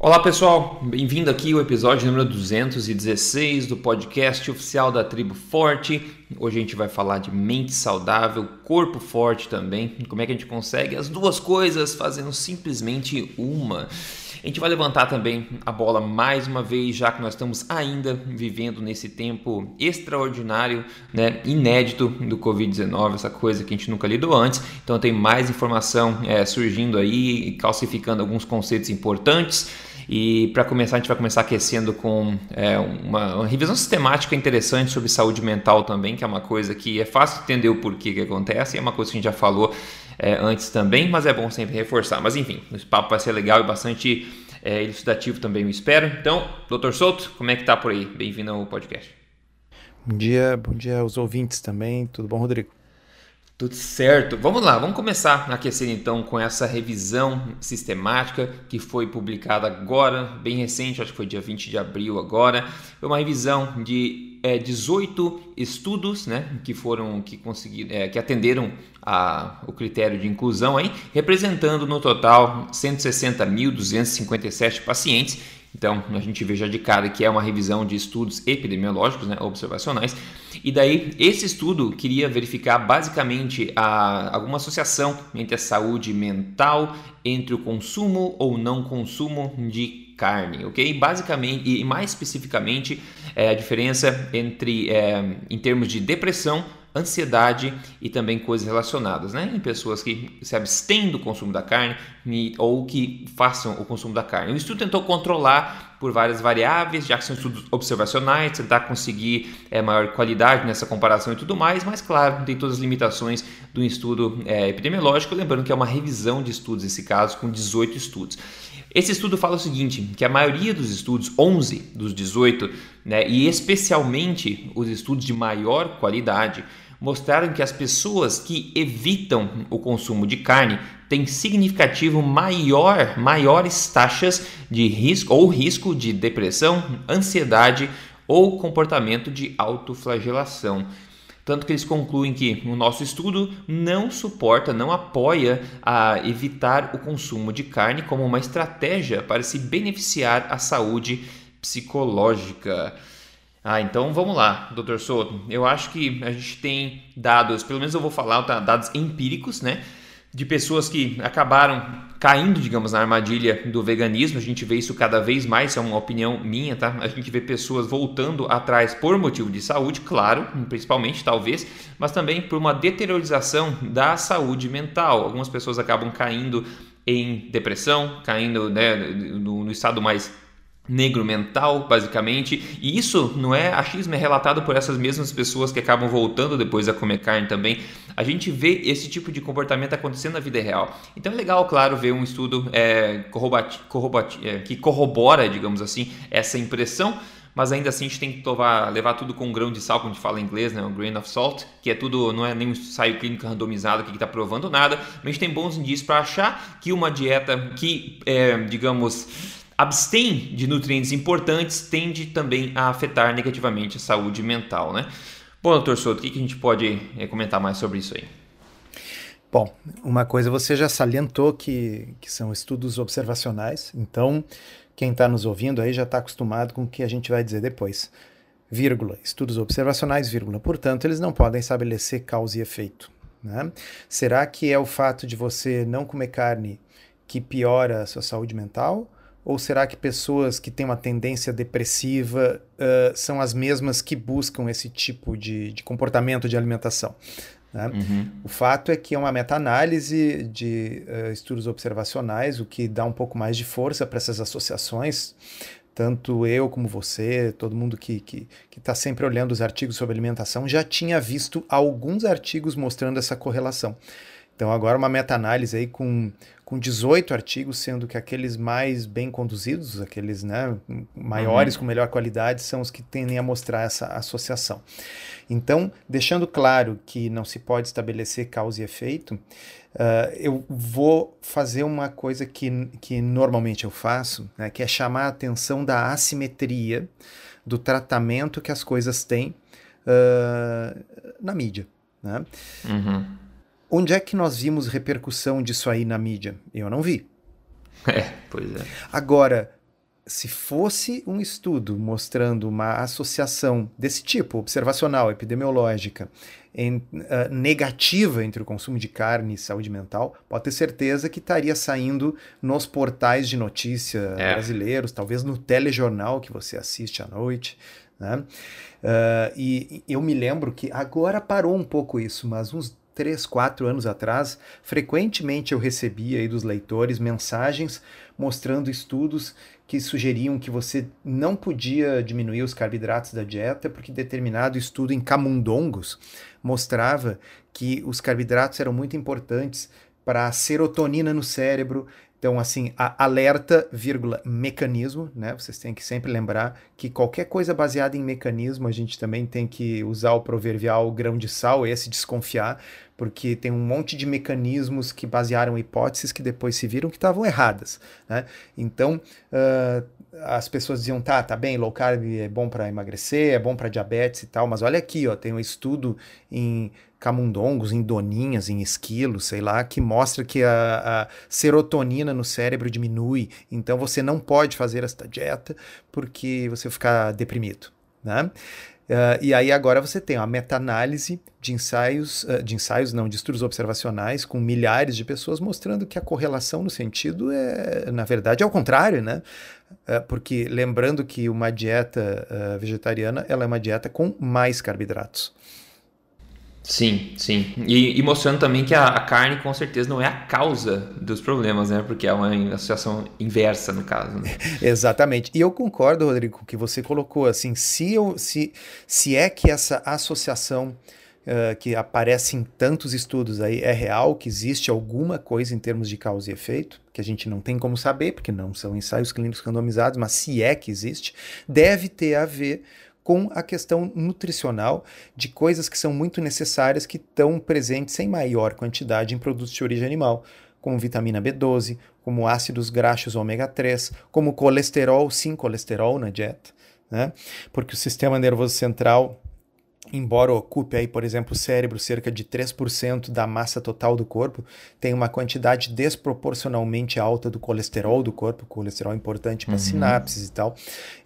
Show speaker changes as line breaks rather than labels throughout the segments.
Olá pessoal, bem-vindo aqui ao episódio número 216 do podcast oficial da Tribo Forte. Hoje a gente vai falar de mente saudável, corpo forte também, como é que a gente consegue as duas coisas fazendo simplesmente uma. A gente vai levantar também a bola mais uma vez, já que nós estamos ainda vivendo nesse tempo extraordinário, né, inédito do Covid-19, essa coisa que a gente nunca lidou antes. Então tem mais informação é, surgindo aí, calcificando alguns conceitos importantes. E para começar, a gente vai começar aquecendo com é, uma, uma, revisão sistemática interessante sobre saúde mental também, que é uma coisa que é fácil entender o porquê que acontece, é uma coisa que a gente já falou é, antes também, mas é bom sempre reforçar. Mas enfim, o papo vai ser legal e bastante é, elucidativo também, eu espero. Então, doutor Souto, como é que tá por aí? Bem-vindo ao podcast.
Bom dia, bom dia aos ouvintes também. Tudo bom, Rodrigo?
Tudo certo. Vamos lá, vamos começar a aquecer então com essa revisão sistemática que foi publicada agora, bem recente, acho que foi dia 20 de abril agora. Foi uma revisão de é, 18 estudos né, que foram que conseguiram, é, que atenderam a, o critério de inclusão aí, representando no total 160.257 pacientes então, a gente vê já de cara que é uma revisão de estudos epidemiológicos, né, observacionais, e daí esse estudo queria verificar basicamente a, alguma associação entre a saúde mental, entre o consumo ou não consumo de carne, ok? Basicamente, e mais especificamente, é, a diferença entre, é, em termos de depressão, ansiedade e também coisas relacionadas, né? Em pessoas que se abstêm do consumo da carne ou que façam o consumo da carne. O estudo tentou controlar por várias variáveis, já que são estudos observacionais, tentar conseguir é, maior qualidade nessa comparação e tudo mais, mas claro, tem todas as limitações do estudo é, epidemiológico, lembrando que é uma revisão de estudos, nesse caso, com 18 estudos. Esse estudo fala o seguinte, que a maioria dos estudos, 11 dos 18, né, e especialmente os estudos de maior qualidade, mostraram que as pessoas que evitam o consumo de carne têm significativo maior, maiores taxas de risco ou risco de depressão, ansiedade ou comportamento de autoflagelação. Tanto que eles concluem que o nosso estudo não suporta, não apoia a evitar o consumo de carne como uma estratégia para se beneficiar a saúde psicológica. Ah, então vamos lá, doutor Soto. Eu acho que a gente tem dados, pelo menos eu vou falar, tá, dados empíricos, né? De pessoas que acabaram caindo, digamos, na armadilha do veganismo. A gente vê isso cada vez mais, é uma opinião minha, tá? A gente vê pessoas voltando atrás por motivo de saúde, claro, principalmente, talvez, mas também por uma deteriorização da saúde mental. Algumas pessoas acabam caindo em depressão, caindo né, no, no estado mais negro mental, basicamente. E isso não é achismo, é relatado por essas mesmas pessoas que acabam voltando depois a comer carne também. A gente vê esse tipo de comportamento acontecendo na vida real. Então é legal, claro, ver um estudo é, é, que corrobora, digamos assim, essa impressão. Mas ainda assim a gente tem que levar, levar tudo com um grão de sal, como a gente fala em inglês, né? um grain of salt, que é tudo, não é nenhum ensaio clínico randomizado que está provando nada, mas a gente tem bons indícios para achar que uma dieta que, é, digamos, abstém de nutrientes importantes tende também a afetar negativamente a saúde mental, né? Bom, doutor Souto, o que, a gente pode é, comentar mais sobre isso aí?
Bom, uma coisa você já salientou que, que são estudos observacionais, então quem está nos ouvindo aí já está acostumado com o que a gente vai dizer depois. Vírgula, estudos observacionais, vírgula. Portanto, eles não podem estabelecer causa e efeito. Né? Será que é o fato de você não comer carne que piora a sua saúde mental? Ou será que pessoas que têm uma tendência depressiva uh, são as mesmas que buscam esse tipo de, de comportamento de alimentação? Né? Uhum. O fato é que é uma meta-análise de uh, estudos observacionais, o que dá um pouco mais de força para essas associações. Tanto eu como você, todo mundo que está tá sempre olhando os artigos sobre alimentação, já tinha visto alguns artigos mostrando essa correlação. Então, agora uma meta-análise aí com, com 18 artigos, sendo que aqueles mais bem conduzidos, aqueles né, maiores, uhum. com melhor qualidade, são os que tendem a mostrar essa associação. Então, deixando claro que não se pode estabelecer causa e efeito, uh, eu vou fazer uma coisa que, que normalmente eu faço, né, que é chamar a atenção da assimetria do tratamento que as coisas têm uh, na mídia. Né? Uhum. Onde é que nós vimos repercussão disso aí na mídia? Eu não vi.
É, pois é.
Agora, se fosse um estudo mostrando uma associação desse tipo, observacional, epidemiológica, em, uh, negativa entre o consumo de carne e saúde mental, pode ter certeza que estaria saindo nos portais de notícia é. brasileiros, talvez no telejornal que você assiste à noite. Né? Uh, e eu me lembro que agora parou um pouco isso, mas uns três, quatro anos atrás, frequentemente eu recebia aí dos leitores mensagens mostrando estudos que sugeriam que você não podia diminuir os carboidratos da dieta, porque determinado estudo em camundongos mostrava que os carboidratos eram muito importantes para a serotonina no cérebro. Então, assim, alerta, vírgula, mecanismo, né? Vocês têm que sempre lembrar que qualquer coisa baseada em mecanismo, a gente também tem que usar o proverbial grão de sal, esse desconfiar, porque tem um monte de mecanismos que basearam hipóteses que depois se viram que estavam erradas. Né? Então, uh, as pessoas diziam, tá, tá bem, low carb é bom para emagrecer, é bom para diabetes e tal, mas olha aqui, ó, tem um estudo em camundongos, em doninhas, em esquilos, sei lá, que mostra que a, a serotonina no cérebro diminui, então você não pode fazer esta dieta porque você vai ficar deprimido. Né? Uh, e aí agora você tem uma meta-análise de ensaios, uh, de ensaios não, de estudos observacionais com milhares de pessoas mostrando que a correlação no sentido é, na verdade, é o contrário, né? Uh, porque lembrando que uma dieta vegetariana ela é uma dieta com mais carboidratos.
Sim, sim. E, e, mostrando também que a, a, carne com certeza não é a causa dos problemas, né? Porque é uma associação inversa no caso. Né?
Exatamente. E eu concordo, Rodrigo, que você colocou assim, se, eu, se, se é que essa associação uh, que aparece em tantos estudos aí é real, que existe alguma coisa em termos de causa e efeito, que a gente não tem como saber, porque não são ensaios clínicos randomizados, mas se é que existe, deve ter a ver com a questão nutricional de coisas que são muito necessárias que estão presentes em maior quantidade em produtos de origem animal, como vitamina B12, como ácidos graxos ômega 3, como colesterol, sim, colesterol na dieta, né? Porque o sistema nervoso central embora ocupe aí, por exemplo, o cérebro cerca de 3% da massa total do corpo, tem uma quantidade desproporcionalmente alta do colesterol do corpo, colesterol é importante para uhum. sinapses e tal.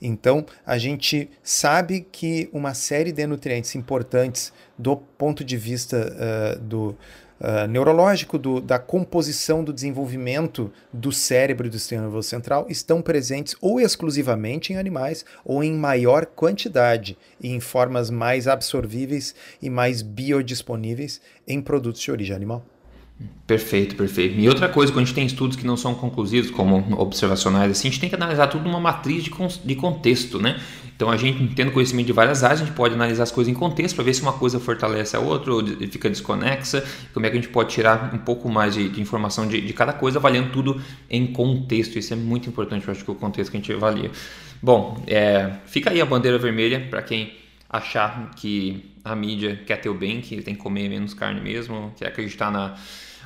Então, a gente sabe que uma série de nutrientes importantes do ponto de vista uh, do uh, neurológico, do, da composição do desenvolvimento do cérebro e do sistema nervoso central estão presentes ou exclusivamente em animais ou em maior quantidade e em formas mais absorvíveis e mais biodisponíveis em produtos de origem animal.
Perfeito, perfeito. E outra coisa, quando a gente tem estudos que não são conclusivos, como observacionais, assim, a gente tem que analisar tudo numa matriz de, de contexto, né? Então, a gente, tendo conhecimento de várias áreas, a gente pode analisar as coisas em contexto para ver se uma coisa fortalece a outra ou fica desconexa, como é que a gente pode tirar um pouco mais de, de informação de, de, cada coisa, avaliando tudo em contexto. Isso é muito importante, eu acho que o contexto que a gente avalia. Bom, é, fica aí a bandeira vermelha para quem achar que a mídia quer ter o bem, que tem que comer menos carne mesmo, quer acreditar na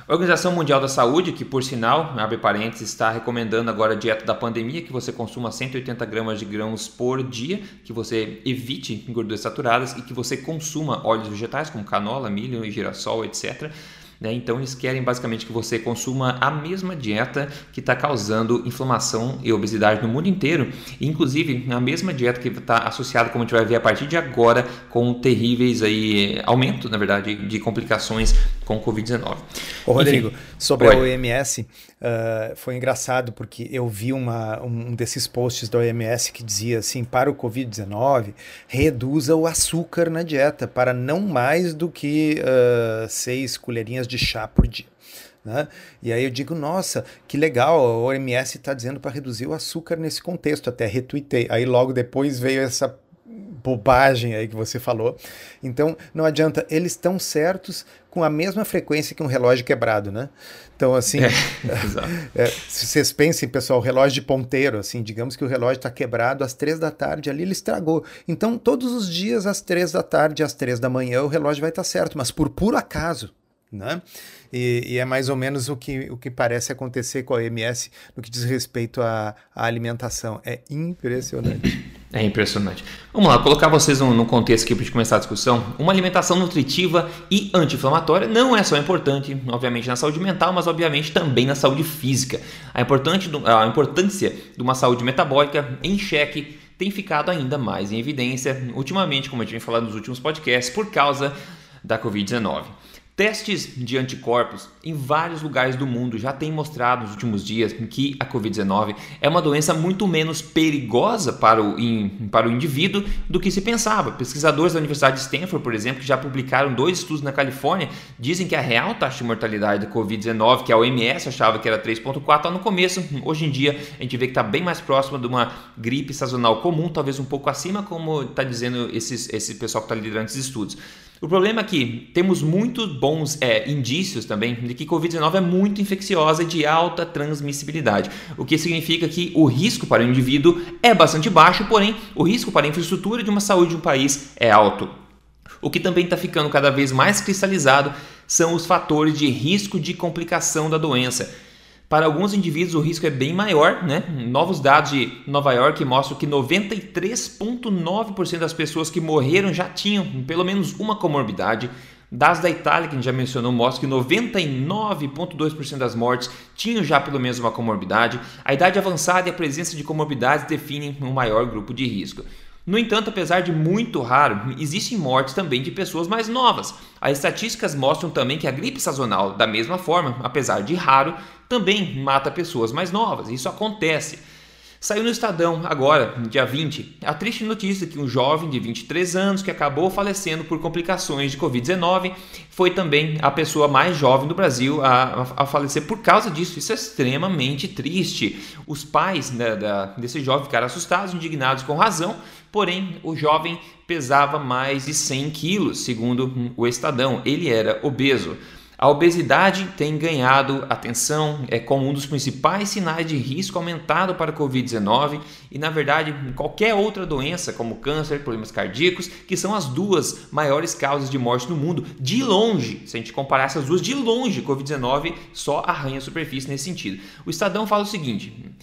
a Organização Mundial da Saúde, que por sinal, abre parênteses, está recomendando agora a dieta da pandemia, que você consuma 180 gramas de grãos por dia, que você evite gorduras saturadas e que você consuma óleos vegetais como canola, milho e girassol, etc. Né? Então eles querem basicamente que você consuma a mesma dieta que está causando inflamação e obesidade no mundo inteiro, inclusive a mesma dieta que está associada, como a gente vai ver a partir de agora, com terríveis aí aumento, na verdade, de complicações com Covid-19.
Ô Rodrigo, Enfim, sobre a OMS, uh, foi engraçado porque eu vi uma, um desses posts da OMS que dizia assim, para o Covid-19, reduza o açúcar na dieta para não mais do que uh, seis colherinhas de chá por dia. Né? E aí eu digo, nossa, que legal, a OMS está dizendo para reduzir o açúcar nesse contexto, até retuitei. Aí logo depois veio essa bobagem aí que você falou. Então, não adianta, eles estão certos com a mesma frequência que um relógio quebrado, né? Então, assim, é, é, se vocês pensem, pessoal, relógio de ponteiro, assim, digamos que o relógio está quebrado às três da tarde, ali ele estragou. Então, todos os dias, às três da tarde, às três da manhã, o relógio vai estar tá certo, mas por puro acaso, né? E, e, é mais ou menos o que, o que parece acontecer com a OMS no que diz respeito à, à alimentação. É impressionante.
É impressionante. Vamos lá, colocar vocês no, contexto aqui para gente começar a discussão. Uma alimentação nutritiva e anti-inflamatória não é só importante, obviamente, na saúde mental, mas obviamente também na saúde física. A, importante, a importância de uma saúde metabólica em xeque tem ficado ainda mais em evidência ultimamente, como a gente vem falando nos últimos podcasts, por causa da Covid-19. Testes de anticorpos em vários lugares do mundo já têm mostrado nos últimos dias que a Covid-19 é uma doença muito menos perigosa para o, in, para o indivíduo do que se pensava. Pesquisadores da Universidade de Stanford, por exemplo, que já publicaram dois estudos na Califórnia, dizem que a real taxa de mortalidade da Covid-19, que a OMS achava que era 3,4 no começo, hoje em dia a gente vê que está bem mais próxima de uma gripe sazonal comum, talvez um pouco acima, como está dizendo esses, esse pessoal que está liderando esses estudos. O problema é que temos muitos bons é, indícios também de que Covid-19 é muito infecciosa e de alta transmissibilidade, o que significa que o risco para o indivíduo é bastante baixo, porém o risco para a infraestrutura de uma saúde de um país é alto. O que também está ficando cada vez mais cristalizado são os fatores de risco de complicação da doença para alguns indivíduos o risco é bem maior, né? Novos dados de Nova York mostram que 93,9% das pessoas que morreram já tinham pelo menos uma comorbidade. Dados da Itália, que a gente já mencionou, mostram que 99,2% das mortes tinham já pelo menos uma comorbidade. A idade avançada e a presença de comorbidades definem um maior grupo de risco. No entanto, apesar de muito raro, existem mortes também de pessoas mais novas. As estatísticas mostram também que a gripe sazonal, da mesma forma, apesar de raro, também mata pessoas mais novas. Isso acontece. Saiu no Estadão agora, dia 20, a triste notícia que um jovem de 23 anos que acabou falecendo por complicações de Covid-19 foi também a pessoa mais jovem do Brasil a, a, falecer por causa disso. Isso é extremamente triste. Os pais né, da, desse jovem ficaram assustados, indignados com razão, porém o jovem pesava mais de 100 quilos, segundo o Estadão. Ele era obeso. A obesidade tem ganhado atenção é como um dos principais sinais de risco aumentado para a Covid-19 e, na verdade, qualquer outra doença, como câncer, problemas cardíacos, que são as duas maiores causas de morte no mundo. De longe, se a gente comparar essas duas, de longe, Covid-19 só arranha a superfície nesse sentido. O Estadão fala o seguinte.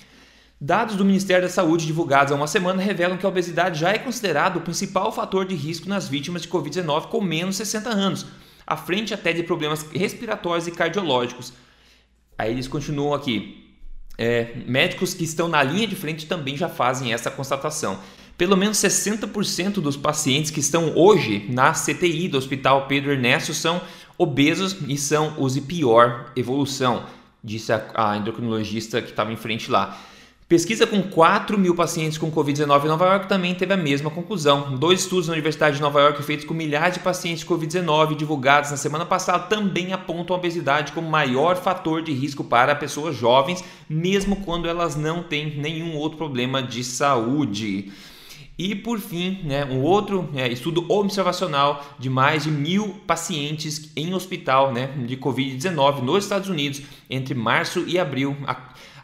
Dados do Ministério da Saúde divulgados há uma semana revelam que a obesidade já é considerado o principal fator de risco nas vítimas de Covid-19 com menos de 60 anos à frente até de problemas respiratórios e cardiológicos. Aí eles continuam aqui. É, médicos que estão na linha de frente também já fazem essa constatação. Pelo menos 60% dos pacientes que estão hoje na CTI do Hospital Pedro Ernesto são obesos e são os de pior evolução, disse a, a endocrinologista que estava em frente lá. Pesquisa com 4 mil pacientes com Covid-19 em Nova York também teve a mesma conclusão. Dois estudos na Universidade de Nova York feitos com milhares de pacientes com Covid-19 divulgados na semana passada também apontam a obesidade como maior fator de risco para pessoas jovens, mesmo quando elas não têm nenhum outro problema de saúde. E por fim, né, um outro é, estudo observacional de mais de mil pacientes em hospital né, de Covid-19 nos Estados Unidos entre março e abril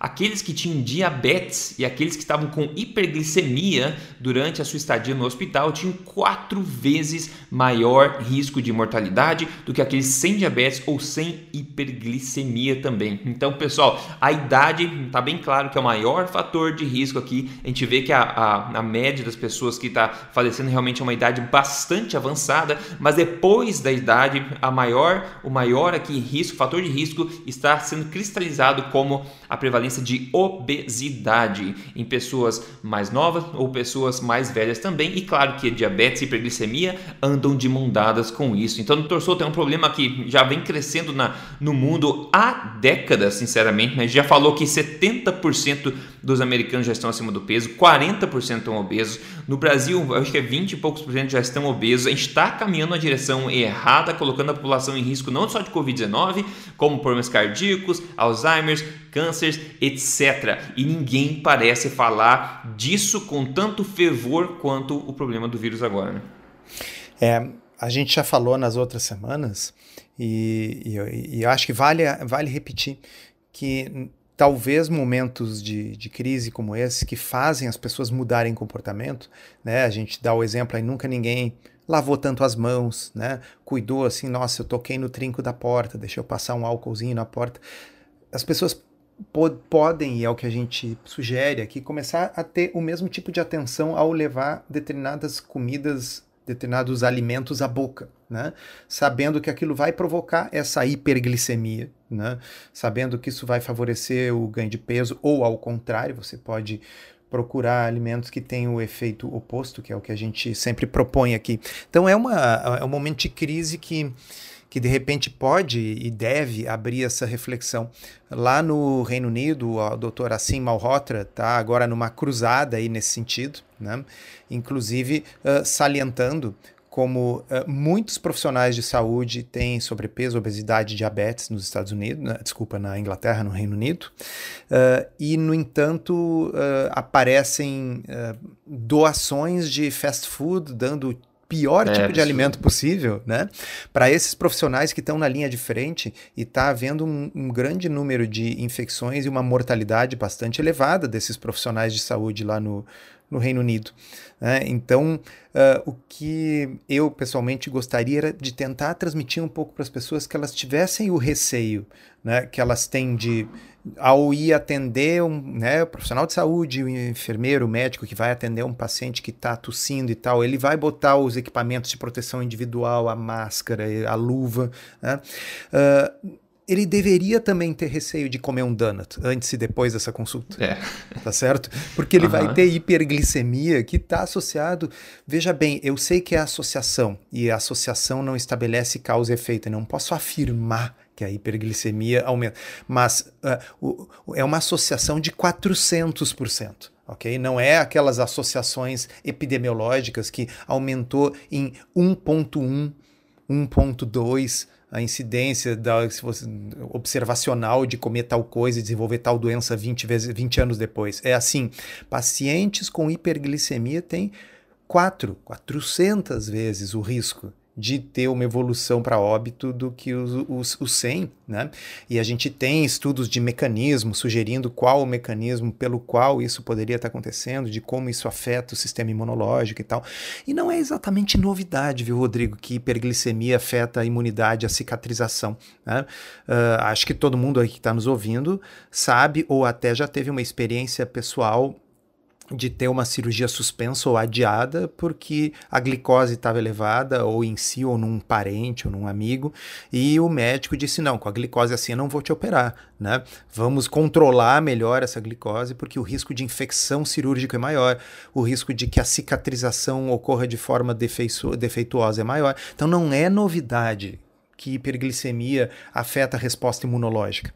aqueles que tinham diabetes e aqueles que estavam com hiperglicemia durante a sua estadia no hospital tinham quatro vezes maior risco de mortalidade do que aqueles sem diabetes ou sem hiperglicemia também. Então, pessoal, a idade está bem claro que é o maior fator de risco aqui. A gente vê que a, a, a média das pessoas que está falecendo realmente é uma idade bastante avançada, mas depois da idade, a maior, o maior aqui risco, fator de risco está sendo cristalizado como a prevalência de obesidade em pessoas mais novas ou pessoas mais velhas também. E claro que diabetes e hiperglicemia andam de mão dadas com isso. Então, o torçou tem um problema que já vem crescendo na, no mundo há décadas, sinceramente. Né? Já falou que 70% dos americanos já estão acima do peso, 40% estão obesos. No Brasil, acho que é 20 e poucos por cento já estão obesos. A gente está caminhando na direção errada, colocando a população em risco não só de Covid-19, como problemas cardíacos, Alzheimer, cânceres, etc. E ninguém parece falar disso com tanto fervor quanto o problema do vírus agora. Né?
É, a gente já falou nas outras semanas e, e, e eu acho que vale, vale repetir que talvez momentos de, de, crise como esse que fazem as pessoas mudarem comportamento, né? A gente dá o exemplo aí, nunca ninguém lavou tanto as mãos, né? Cuidou assim, nossa, eu toquei no trinco da porta, deixa eu passar um álcoolzinho na porta. As pessoas podem, e é o que a gente sugere aqui, começar a ter o mesmo tipo de atenção ao levar determinadas comidas, determinados alimentos à boca, né? sabendo que aquilo vai provocar essa hiperglicemia, né? sabendo que isso vai favorecer o ganho de peso, ou ao contrário, você pode procurar alimentos que tenham o efeito oposto, que é o que a gente sempre propõe aqui. Então é, uma, é um momento de crise que que de repente pode e deve abrir essa reflexão. Lá no Reino Unido, o Dr. Assim Malhotra está agora numa cruzada aí nesse sentido, né? inclusive uh, salientando como uh, muitos profissionais de saúde têm sobrepeso, obesidade diabetes nos Estados Unidos, né? desculpa, na Inglaterra, no Reino Unido, uh, e, no entanto, uh, aparecem doações de fast food dando pior é, tipo de alimento possível, né? Para esses profissionais que estão na linha de frente e está havendo um, um, grande número de infecções e uma mortalidade bastante elevada desses profissionais de saúde lá no, no Reino Unido. Né? Então, uh, o que eu pessoalmente gostaria era de tentar transmitir um pouco para as pessoas que elas tivessem o receio né, que elas têm de ao ir atender um né, profissional de saúde, o enfermeiro, o médico que vai atender um paciente que está tossindo e tal, ele vai botar os equipamentos de proteção individual, a máscara, a luva. Né? Uh, ele deveria também ter receio de comer um donut antes e depois dessa consulta. É. Tá certo? Porque ele uhum. vai ter hiperglicemia que está associado. Veja bem, eu sei que é associação e a associação não estabelece causa e efeito. Eu não posso afirmar que a hiperglicemia aumenta. Mas uh, o, é uma associação de 400%. ok? Não é aquelas associações epidemiológicas que aumentou em 1,1, 1,2 a incidência da, se você, observacional de comer tal coisa e desenvolver tal doença 20, vezes, 20 anos depois. É assim, pacientes com hiperglicemia têm 4, 400 vezes o risco de ter uma evolução para óbito do que os, os, os 100, né? E a gente tem estudos de mecanismo sugerindo qual o mecanismo pelo qual isso poderia estar acontecendo, de como isso afeta o sistema imunológico e tal. E não é exatamente novidade, viu, Rodrigo, que hiperglicemia afeta a imunidade, a cicatrização. Né? Uh, acho que todo mundo aí que está nos ouvindo sabe ou até já teve uma experiência pessoal de ter uma cirurgia suspensa ou adiada porque a glicose estava elevada ou em si ou num parente ou num amigo e o médico disse não com a glicose assim eu não vou te operar né? Vamos controlar melhor essa glicose porque o risco de infecção cirúrgica é maior o risco de que a cicatrização ocorra de forma defeituosa é maior. Então não é novidade que hiperglicemia afeta a resposta imunológica.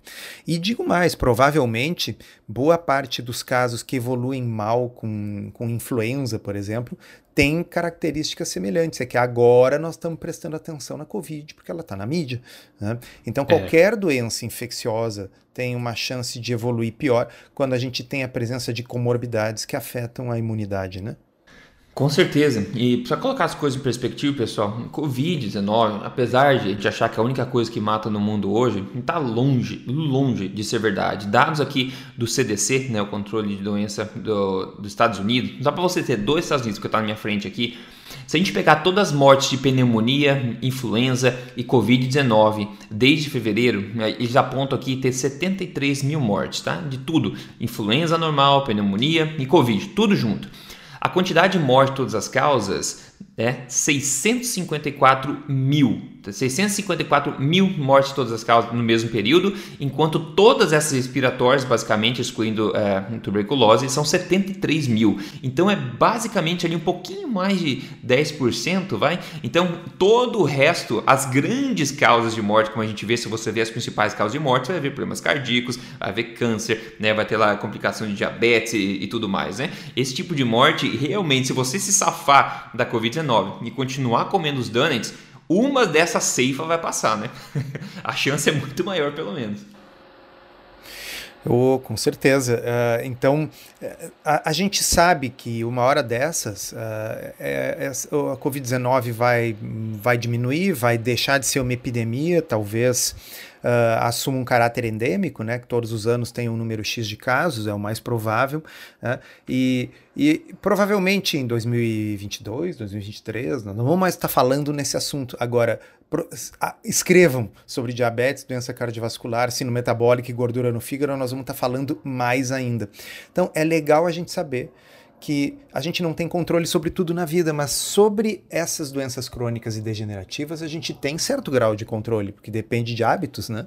E digo mais, provavelmente, boa parte dos casos que evoluem mal com, com influenza, por exemplo, tem características semelhantes. É que agora nós estamos prestando atenção na Covid, porque ela está na mídia. Né? Então, é. qualquer é. doença infecciosa tem uma chance de evoluir pior quando a gente tem a presença de comorbidades que afetam a imunidade, né?
Com certeza. E para colocar as coisas em perspectiva, pessoal, Covid-19, apesar de a gente achar que é a única coisa que mata no mundo hoje, está longe, longe de ser verdade. Dados aqui do CDC, né, o controle de doença do, dos Estados Unidos, só para você ter dois Estados Unidos que está na minha frente aqui, se a gente pegar todas as mortes de pneumonia, influenza e Covid-19 desde fevereiro, né, eles apontam aqui ter 73 mil mortes, tá? De tudo: influenza normal, pneumonia e Covid, tudo junto. A quantidade de mortes de todas as causas é 654 mil 654 mil mortes todas as causas no mesmo período, enquanto todas essas respiratórias, basicamente excluindo é, tuberculose, são 73 mil. Então é basicamente ali um pouquinho mais de 10%, vai? Então todo o resto, as grandes causas de morte, como a gente vê, se você vê as principais causas de morte, vai haver problemas cardíacos, vai haver câncer, né? vai ter lá complicação de diabetes e, e tudo mais, né? Esse tipo de morte, realmente, se você se safar da Covid-19 e continuar comendo os donuts, uma dessa ceifa vai passar, né? a chance é muito maior, pelo menos.
Oh, com certeza. Uh, então, eh, a, a, gente sabe que uma hora dessas, uh, é, é, a Covid-19 vai, vai diminuir, vai deixar de ser uma epidemia, talvez uh, assuma um caráter endêmico, né, que todos os anos tem um número X de casos, é o mais provável, né, e, e provavelmente em 2022, 2023, não vamos mais estar tá falando nesse assunto. Agora, pro, a, escrevam sobre diabetes, doença cardiovascular, sino metabólica e gordura no fígado, nós vamos estar tá falando mais ainda. Então, é legal a gente saber que a gente não tem controle sobre tudo na vida, mas sobre essas doenças crônicas e degenerativas a gente tem certo grau de controle, porque depende de hábitos, né?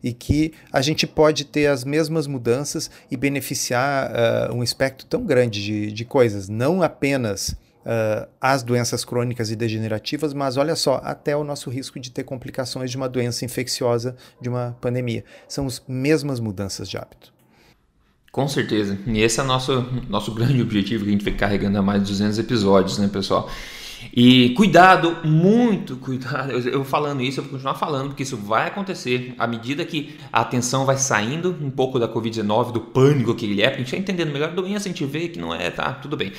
E que a gente pode ter as mesmas mudanças e beneficiar uh, um espectro tão grande de, de coisas, não apenas uh, as doenças crônicas e degenerativas, mas olha só, até o nosso risco de ter complicações de uma doença infecciosa, de uma pandemia. São as mesmas mudanças de hábito.
Com certeza. E esse é o nosso, nosso grande objetivo que a gente vem carregando há mais de 200 episódios, né, pessoal? E cuidado, muito cuidado. Eu, eu, falando isso, eu vou continuar falando, porque isso vai acontecer à medida que a atenção vai saindo um pouco da Covid-19, do pânico que ele é, porque a gente está entendendo melhor a doença, a gente vê que não é, tá, tudo bem.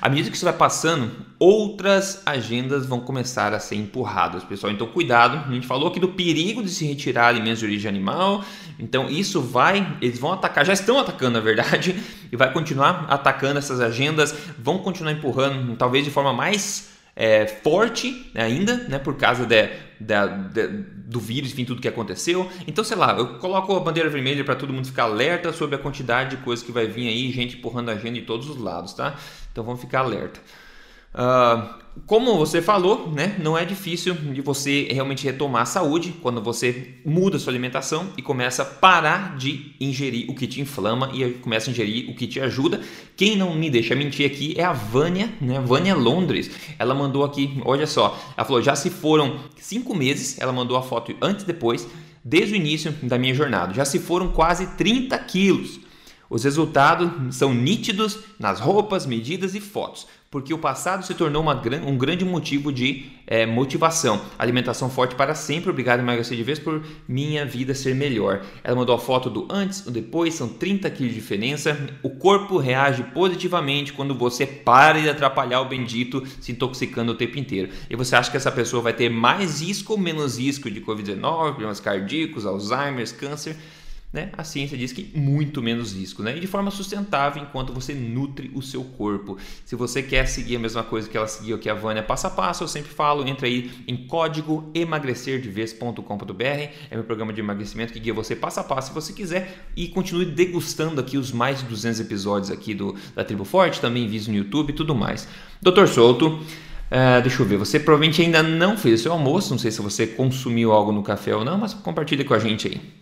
À medida que isso vai passando, outras agendas vão começar a ser empurradas, pessoal. Então, cuidado. A gente falou aqui do perigo de se retirar alimentos de origem animal. Então, isso vai, eles vão atacar, já estão atacando, na verdade, e vai continuar atacando essas agendas, vão continuar empurrando, talvez de forma mais é, forte ainda, né, por causa de, de, de, do vírus, enfim, tudo que aconteceu. Então, sei lá, eu coloco a bandeira vermelha para todo mundo ficar alerta sobre a quantidade de coisas que vai vir aí, gente empurrando a agenda de todos os lados, tá? Então, vamos ficar alerta. Uh, como você falou, né, não é difícil de você realmente retomar a saúde quando você muda sua alimentação e começa a parar de ingerir o que te inflama e começa a ingerir o que te ajuda. Quem não me deixa mentir aqui é a Vânia, né? Vânia Londres. Ela mandou aqui, olha só, ela falou: já se foram cinco meses, ela mandou a foto antes e depois, desde o início da minha jornada. Já se foram quase 30 quilos. Os resultados são nítidos nas roupas, medidas e fotos porque o passado se tornou um grande motivo de é, motivação. Alimentação forte para sempre, obrigado a emagrecer de vez por minha vida ser melhor. Ela mandou a foto do antes, o depois, são 30 quilos de diferença. O corpo reage positivamente quando você para de atrapalhar o bendito se intoxicando o tempo inteiro. E você acha que essa pessoa vai ter mais risco ou menos risco de Covid-19, problemas cardíacos, Alzheimer, câncer? Né? A ciência diz que muito menos risco, né? E de forma sustentável enquanto você nutre o seu corpo. Se você quer seguir a mesma coisa que ela seguiu aqui a Vânia passo a passo, eu sempre falo, entra aí em código emagrecerdeves.com.br. É meu programa de emagrecimento que guia você passo a passo se você quiser e continue degustando aqui os mais de 200 episódios aqui do da Tribo Forte, também vídeos no YouTube e tudo mais. Doutor Souto, uh, deixa eu ver, você provavelmente ainda não fez o seu almoço, não sei se você consumiu algo no café ou não, mas compartilha com a gente aí.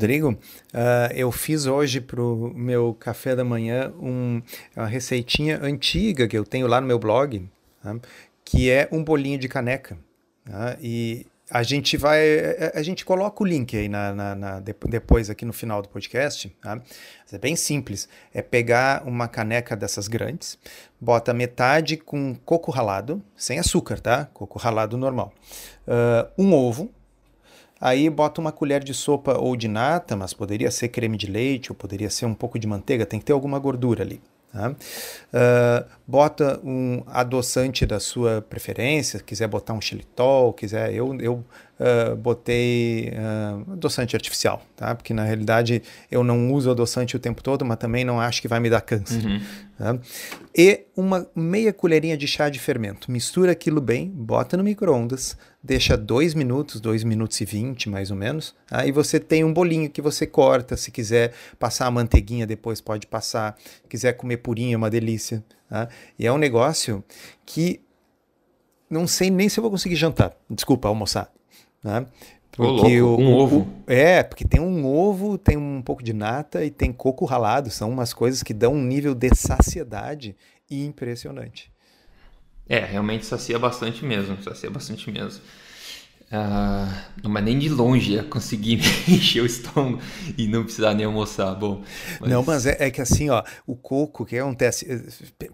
Rodrigo, uh, eu fiz hoje para o meu café da manhã um, uma receitinha antiga que eu tenho lá no meu blog, tá? que é um bolinho de caneca. Tá? E a gente vai, a gente coloca o link aí na, na, na depois aqui no final do podcast. Tá? É bem simples, é pegar uma caneca dessas grandes, bota metade com coco ralado, sem açúcar, tá? Coco ralado normal. Uh, um ovo, Aí bota uma colher de sopa ou de nata, mas poderia ser creme de leite ou poderia ser um pouco de manteiga, tem que ter alguma gordura ali. Tá? Uh, bota um adoçante da sua preferência, quiser botar um xilitol, quiser, eu, eu uh, botei uh, adoçante artificial, tá? porque na realidade eu não uso adoçante o tempo todo, mas também não acho que vai me dar câncer. Uhum. Tá? E uma meia colherinha de chá de fermento, mistura aquilo bem, bota no micro-ondas, deixa 2 minutos, 2 minutos e 20 mais ou menos. Aí você tem um bolinho que você corta, se quiser passar a manteiguinha depois pode passar, quiser comer purinho é uma delícia. Tá? E é um negócio que não sei nem se eu vou conseguir jantar, desculpa, almoçar. Tá?
Porque um o, ovo.
É, porque tem um ovo, tem um pouco de nata e tem coco ralado. São umas coisas que dão um nível de saciedade impressionante.
É, realmente sacia bastante mesmo, sacia bastante mesmo. Ah, não, mas nem de longe ia conseguir encher o estômago e não precisar nem almoçar. Bom,
mas... Não, mas é, é, que assim, ó, o coco, que acontece?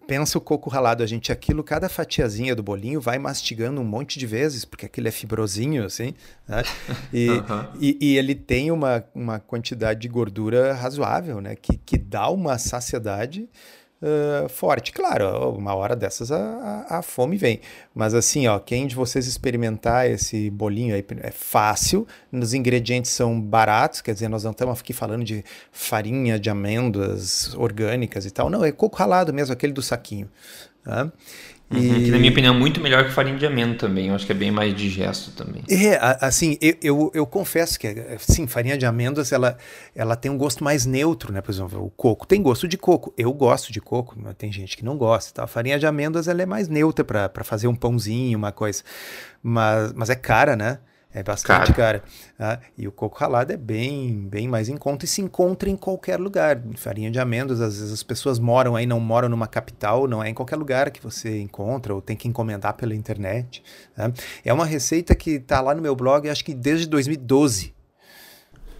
Pensa o coco ralado, a gente, aquilo, cada fatiazinha do bolinho vai mastigando um monte de vezes, porque aquilo é fibrosinho, assim, né? E, uhum. e, e, ele tem uma, uma quantidade de gordura razoável, né? Que, que dá uma saciedade forte. Claro, uma hora dessas a, a, a, fome vem. Mas assim, ó, quem de vocês experimentar esse bolinho aí é fácil, os ingredientes são baratos, quer dizer, nós não estamos aqui falando de farinha de amêndoas orgânicas e tal. Não, é coco ralado mesmo, aquele do saquinho. Tá?
Uhum, e... Que na minha opinião é muito melhor que farinha de amêndoa também. Eu acho que é bem mais digesto também.
É, assim, eu, eu, eu, confesso que, sim, farinha de amêndoas, ela, ela tem um gosto mais neutro, né? Por exemplo, o coco tem gosto de coco. Eu gosto de coco, mas tem gente que não gosta. Tá? A farinha de amêndoas, ela é mais neutra para fazer um pãozinho, uma coisa. Mas, mas é cara, né? É bastante cara. Ah, e o coco ralado é bem, bem mais em conta e se encontra em qualquer lugar. Farinha de amêndoas, às vezes as pessoas moram aí, não moram numa capital, não é em qualquer lugar que você encontra ou tem que encomendar pela internet. Né? É uma receita que está lá no meu blog, acho que desde 2012.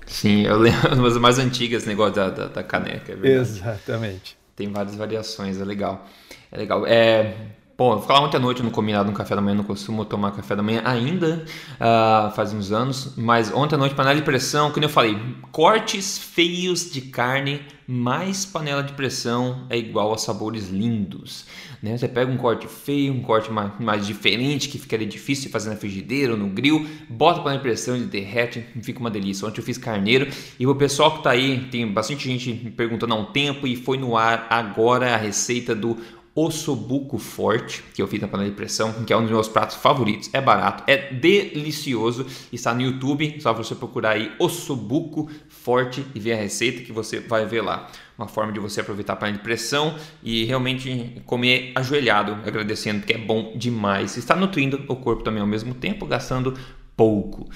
Sim, eu lembro das mais antigas, negócio da, da, da caneca. É
Exatamente.
Tem várias variações, é legal. É legal. É, Bom, eu falar ontem à noite no combinado no café da manhã, não costumo tomar café da manhã ainda, uh, faz uns anos, mas ontem à noite, panela de pressão, como eu falei, cortes feios de carne mais panela de pressão é igual a sabores lindos. Né? Você pega um corte feio, um corte mais, mais diferente, que ficaria difícil de fazer na frigideira ou no grill, bota panela de pressão, ele derrete, fica uma delícia. Ontem eu fiz carneiro e o pessoal que está aí, tem bastante gente perguntando há um tempo e foi no ar agora a receita do ossobuco forte, que eu fiz na panela de pressão, que é um dos meus pratos favoritos. É barato, é delicioso. Está no YouTube, só você procurar aí ossobuco forte e ver a receita que você vai ver lá. Uma forma de você aproveitar a panela de pressão e realmente comer ajoelhado, agradecendo, porque é bom demais. Está nutrindo o corpo também ao mesmo tempo, gastando pouco.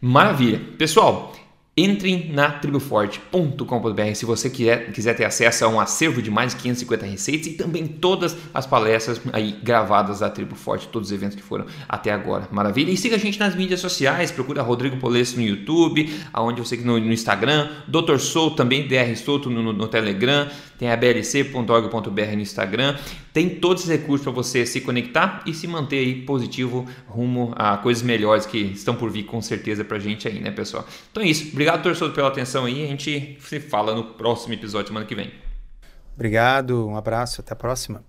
Maravilha. Pessoal, Entrem na triboforte.com.br se você quiser, quiser ter acesso a um acervo de mais de 550 receitas e também todas as palestras aí gravadas da Tribo Forte, todos os eventos que foram até agora. Maravilha? E siga a gente nas mídias sociais, procura Rodrigo Polesso no YouTube, aonde você no, no Instagram, Dr. Souto também, DR Souto no, no, Telegram, tem a blc.org.br no Instagram, tem todos os recursos para você se conectar e se manter aí positivo rumo a coisas melhores que estão por vir com certeza pra gente aí, né, pessoal? Então é isso. Obrigado, torcedor, pela atenção aí. A gente se fala no próximo episódio semana que vem.
Obrigado, um abraço, até a próxima.